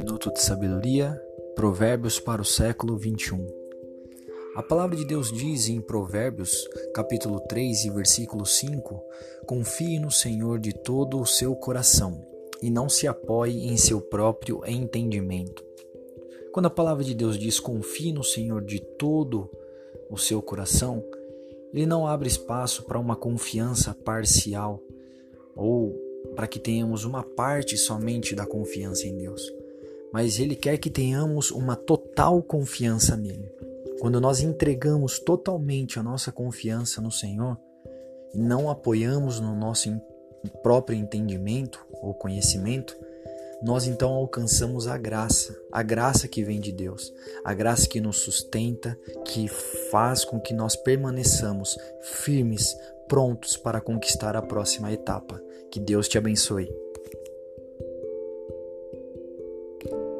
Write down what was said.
minuto de sabedoria, Provérbios para o século 21. A palavra de Deus diz em Provérbios, capítulo 3 e versículo 5: Confie no Senhor de todo o seu coração e não se apoie em seu próprio entendimento. Quando a palavra de Deus diz confie no Senhor de todo o seu coração, ele não abre espaço para uma confiança parcial ou para que tenhamos uma parte somente da confiança em Deus, mas Ele quer que tenhamos uma total confiança nele. Quando nós entregamos totalmente a nossa confiança no Senhor e não apoiamos no nosso próprio entendimento ou conhecimento, nós então alcançamos a graça, a graça que vem de Deus, a graça que nos sustenta, que faz com que nós permaneçamos firmes, prontos para conquistar a próxima etapa. Que Deus te abençoe. Thank you.